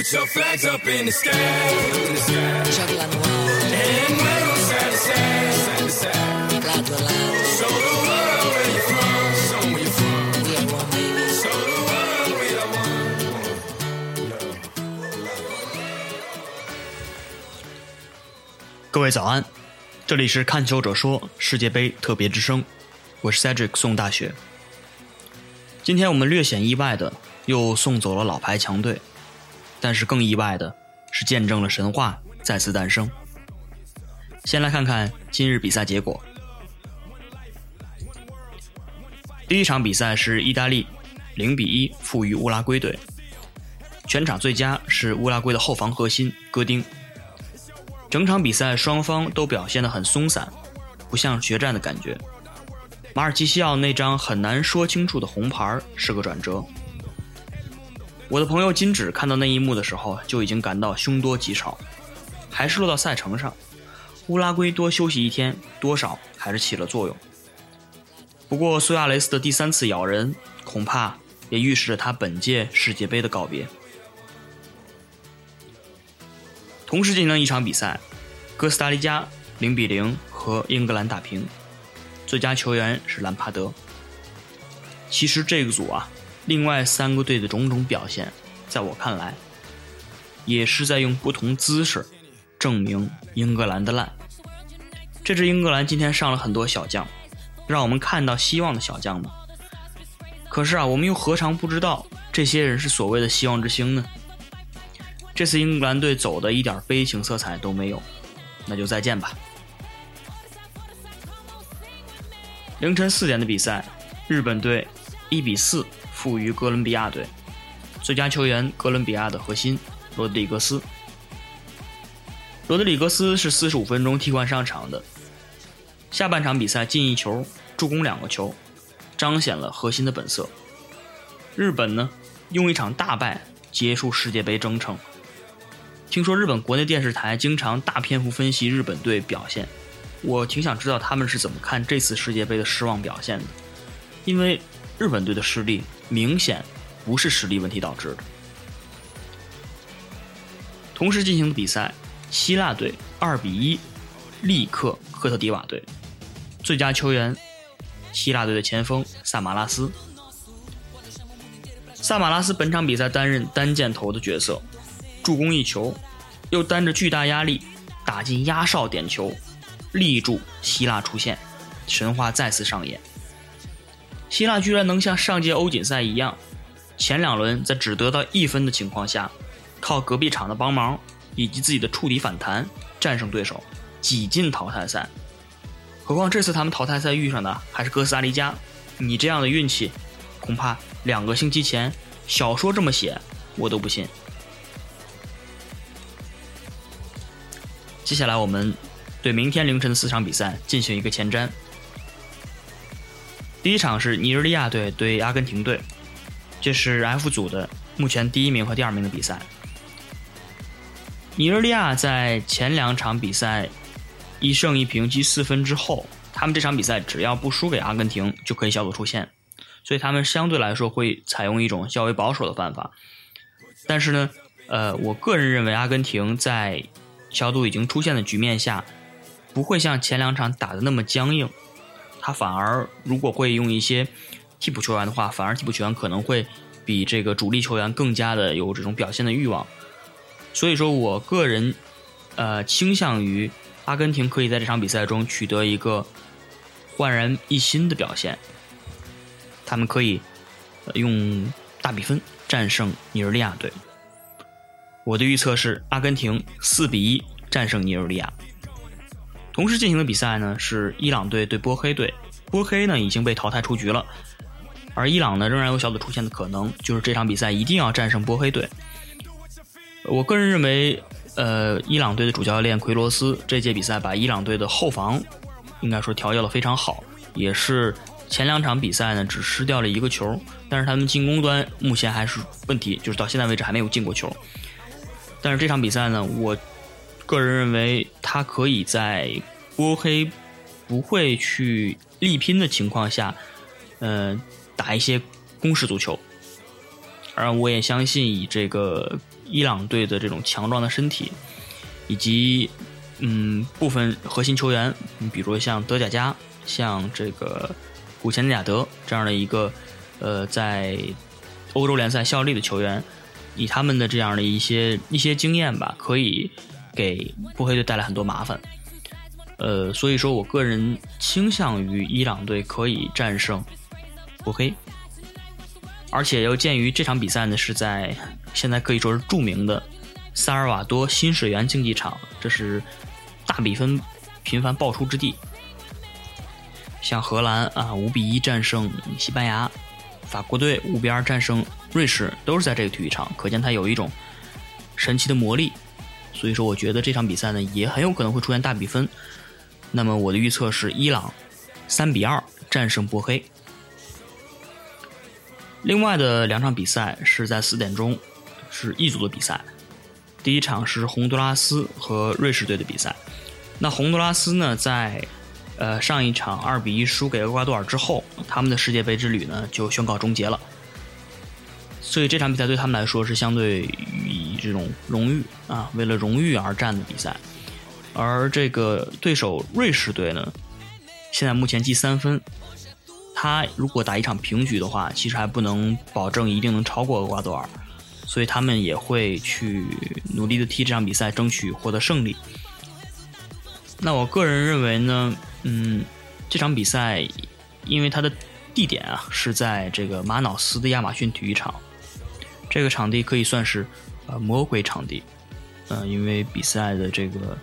Put your flags up in the sky, in the sky. Chocolate noir, And wave 'em side to side, side to side. lado a lado, Show the world where you're from, show 'em where you're from. we are one baby. Show the world we are one. 各位早安，这里是看球者说世界杯特别之声，我是 Cedric 宋大学。今天我们略显意外的又送走了老牌强队，但是更意外的是见证了神话再次诞生。先来看看今日比赛结果。第一场比赛是意大利零比一负于乌拉圭队，全场最佳是乌拉圭的后防核心戈丁。整场比赛双方都表现得很松散，不像决战的感觉。马尔基西奥那张很难说清楚的红牌是个转折。我的朋友金指看到那一幕的时候就已经感到凶多吉少，还是落到赛程上，乌拉圭多休息一天，多少还是起了作用。不过苏亚雷斯的第三次咬人，恐怕也预示着他本届世界杯的告别。同时进行一场比赛，哥斯达黎加零比零和英格兰打平，最佳球员是兰帕德。其实这个组啊，另外三个队的种种表现，在我看来，也是在用不同姿势证明英格兰的烂。这支英格兰今天上了很多小将，让我们看到希望的小将们。可是啊，我们又何尝不知道这些人是所谓的希望之星呢？这次英格兰队走的一点悲情色彩都没有，那就再见吧。凌晨四点的比赛，日本队一比四负于哥伦比亚队，最佳球员哥伦比亚的核心罗德里格斯。罗德里格斯是四十五分钟替换上场的，下半场比赛进一球，助攻两个球，彰显了核心的本色。日本呢，用一场大败结束世界杯征程。听说日本国内电视台经常大篇幅分析日本队表现，我挺想知道他们是怎么看这次世界杯的失望表现的，因为日本队的失利明显不是实力问题导致的。同时进行的比赛，希腊队二比一力克科特迪瓦队，最佳球员希腊队的前锋萨马拉斯。萨马拉斯本场比赛担任单箭头的角色。助攻一球，又担着巨大压力打进压哨点球，力助希腊出线，神话再次上演。希腊居然能像上届欧锦赛一样，前两轮在只得到一分的情况下，靠隔壁场的帮忙以及自己的触底反弹战胜对手，挤进淘汰赛。何况这次他们淘汰赛遇上的还是哥斯达黎加，你这样的运气，恐怕两个星期前小说这么写我都不信。接下来我们对明天凌晨的四场比赛进行一个前瞻。第一场是尼日利亚队对阿根廷队，这是 F 组的目前第一名和第二名的比赛。尼日利亚在前两场比赛一胜一平积四分之后，他们这场比赛只要不输给阿根廷就可以小组出线，所以他们相对来说会采用一种较为保守的办法。但是呢，呃，我个人认为阿根廷在小组已经出现的局面下，不会像前两场打的那么僵硬，他反而如果会用一些替补球员的话，反而替补球员可能会比这个主力球员更加的有这种表现的欲望。所以说我个人呃倾向于阿根廷可以在这场比赛中取得一个焕然一新的表现，他们可以用大比分战胜尼日利亚队。我的预测是阿根廷四比一战胜尼日利亚。同时进行的比赛呢是伊朗队对波黑队，波黑呢已经被淘汰出局了，而伊朗呢仍然有小组出线的可能，就是这场比赛一定要战胜波黑队。我个人认为，呃，伊朗队的主教练奎罗斯这届比赛把伊朗队的后防应该说调教的非常好，也是前两场比赛呢只失掉了一个球，但是他们进攻端目前还是问题，就是到现在为止还没有进过球。但是这场比赛呢，我个人认为他可以在波黑不会去力拼的情况下，嗯、打一些攻势足球。而我也相信以这个伊朗队的这种强壮的身体，以及嗯部分核心球员，你比如像德贾加，像这个古钱贾德这样的一个呃在欧洲联赛效力的球员，以他们的这样的一些一些经验吧，可以给波黑队带来很多麻烦。呃，所以说我个人倾向于伊朗队可以战胜波黑，而且又鉴于这场比赛呢是在现在可以说是著名的萨尔瓦多新水源竞技场，这是大比分频繁爆出之地。像荷兰啊五比一战胜西班牙，法国队五比二战胜瑞士，都是在这个体育场，可见它有一种神奇的魔力。所以说，我觉得这场比赛呢也很有可能会出现大比分。那么我的预测是伊朗三比二战胜波黑。另外的两场比赛是在四点钟，是一组的比赛。第一场是洪都拉斯和瑞士队的比赛。那洪都拉斯呢，在呃上一场二比一输给厄瓜多尔之后，他们的世界杯之旅呢就宣告终结了。所以这场比赛对他们来说是相对以这种荣誉啊，为了荣誉而战的比赛。而这个对手瑞士队呢，现在目前积三分，他如果打一场平局的话，其实还不能保证一定能超过厄瓜多尔，所以他们也会去努力的踢这场比赛，争取获得胜利。那我个人认为呢，嗯，这场比赛因为它的地点啊是在这个马瑙斯的亚马逊体育场，这个场地可以算是呃魔鬼场地，嗯，因为比赛的这个。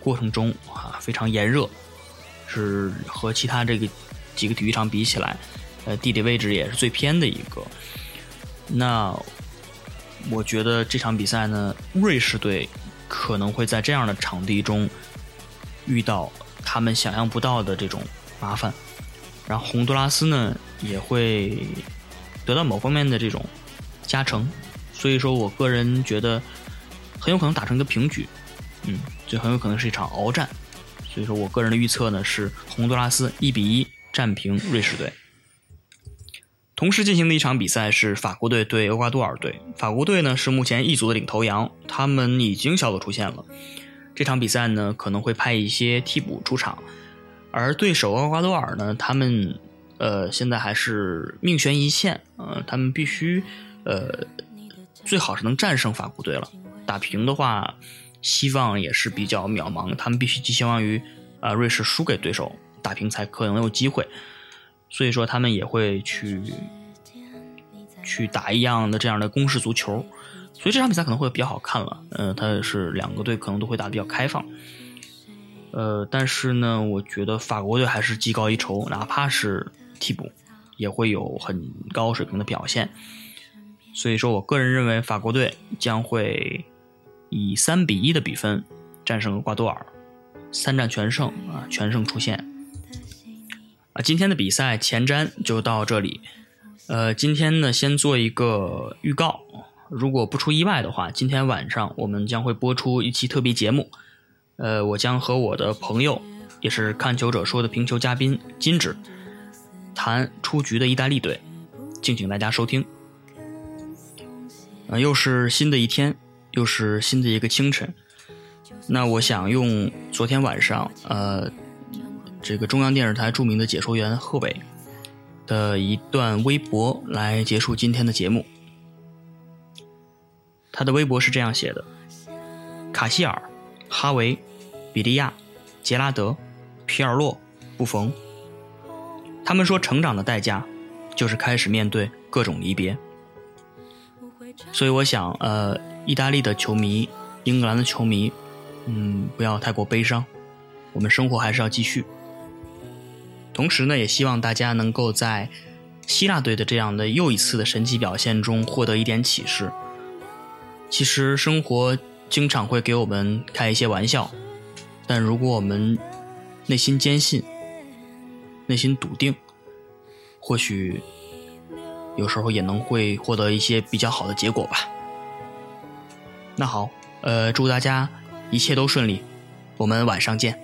过程中啊，非常炎热，是和其他这个几个体育场比起来，呃，地理位置也是最偏的一个。那我觉得这场比赛呢，瑞士队可能会在这样的场地中遇到他们想象不到的这种麻烦，然后洪都拉斯呢也会得到某方面的这种加成，所以说我个人觉得很有可能打成一个平局。嗯，这很有可能是一场鏖战，所以说我个人的预测呢是洪都拉斯一比一战平瑞士队。同时进行的一场比赛是法国队对厄瓜多尔队，法国队呢是目前一组的领头羊，他们已经小组出线了。这场比赛呢可能会派一些替补出场，而对手厄瓜多尔呢，他们呃现在还是命悬一线，呃，他们必须呃最好是能战胜法国队了，打平的话。希望也是比较渺茫，他们必须寄希望于，啊，瑞士输给对手打平才可能有机会，所以说他们也会去去打一样的这样的攻势足球，所以这场比赛可能会比较好看了。嗯，它是两个队可能都会打比较开放，呃，但是呢，我觉得法国队还是技高一筹，哪怕是替补也会有很高水平的表现，所以说我个人认为法国队将会。以三比一的比分战胜了瓜多尔，三战全胜啊，全胜出线。啊，今天的比赛前瞻就到这里。呃，今天呢，先做一个预告，如果不出意外的话，今天晚上我们将会播出一期特别节目。呃，我将和我的朋友，也是看球者说的评球嘉宾金指，谈出局的意大利队，敬请大家收听。啊，又是新的一天。又是新的一个清晨，那我想用昨天晚上呃，这个中央电视台著名的解说员贺伟的一段微博来结束今天的节目。他的微博是这样写的：卡希尔、哈维、比利亚、杰拉德、皮尔洛、布冯，他们说成长的代价就是开始面对各种离别。所以我想，呃，意大利的球迷、英格兰的球迷，嗯，不要太过悲伤，我们生活还是要继续。同时呢，也希望大家能够在希腊队的这样的又一次的神奇表现中获得一点启示。其实生活经常会给我们开一些玩笑，但如果我们内心坚信、内心笃定，或许。有时候也能会获得一些比较好的结果吧。那好呃祝大家一切都顺利我们晚上见。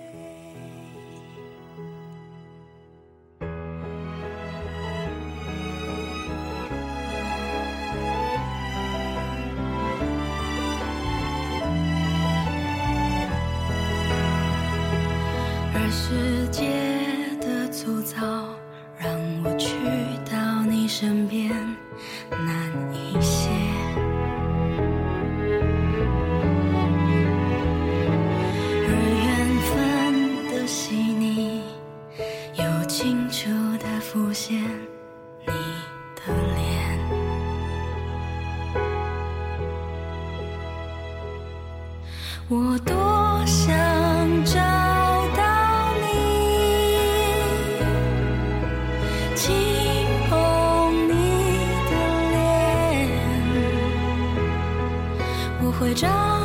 世界的粗糙让我去到你身边照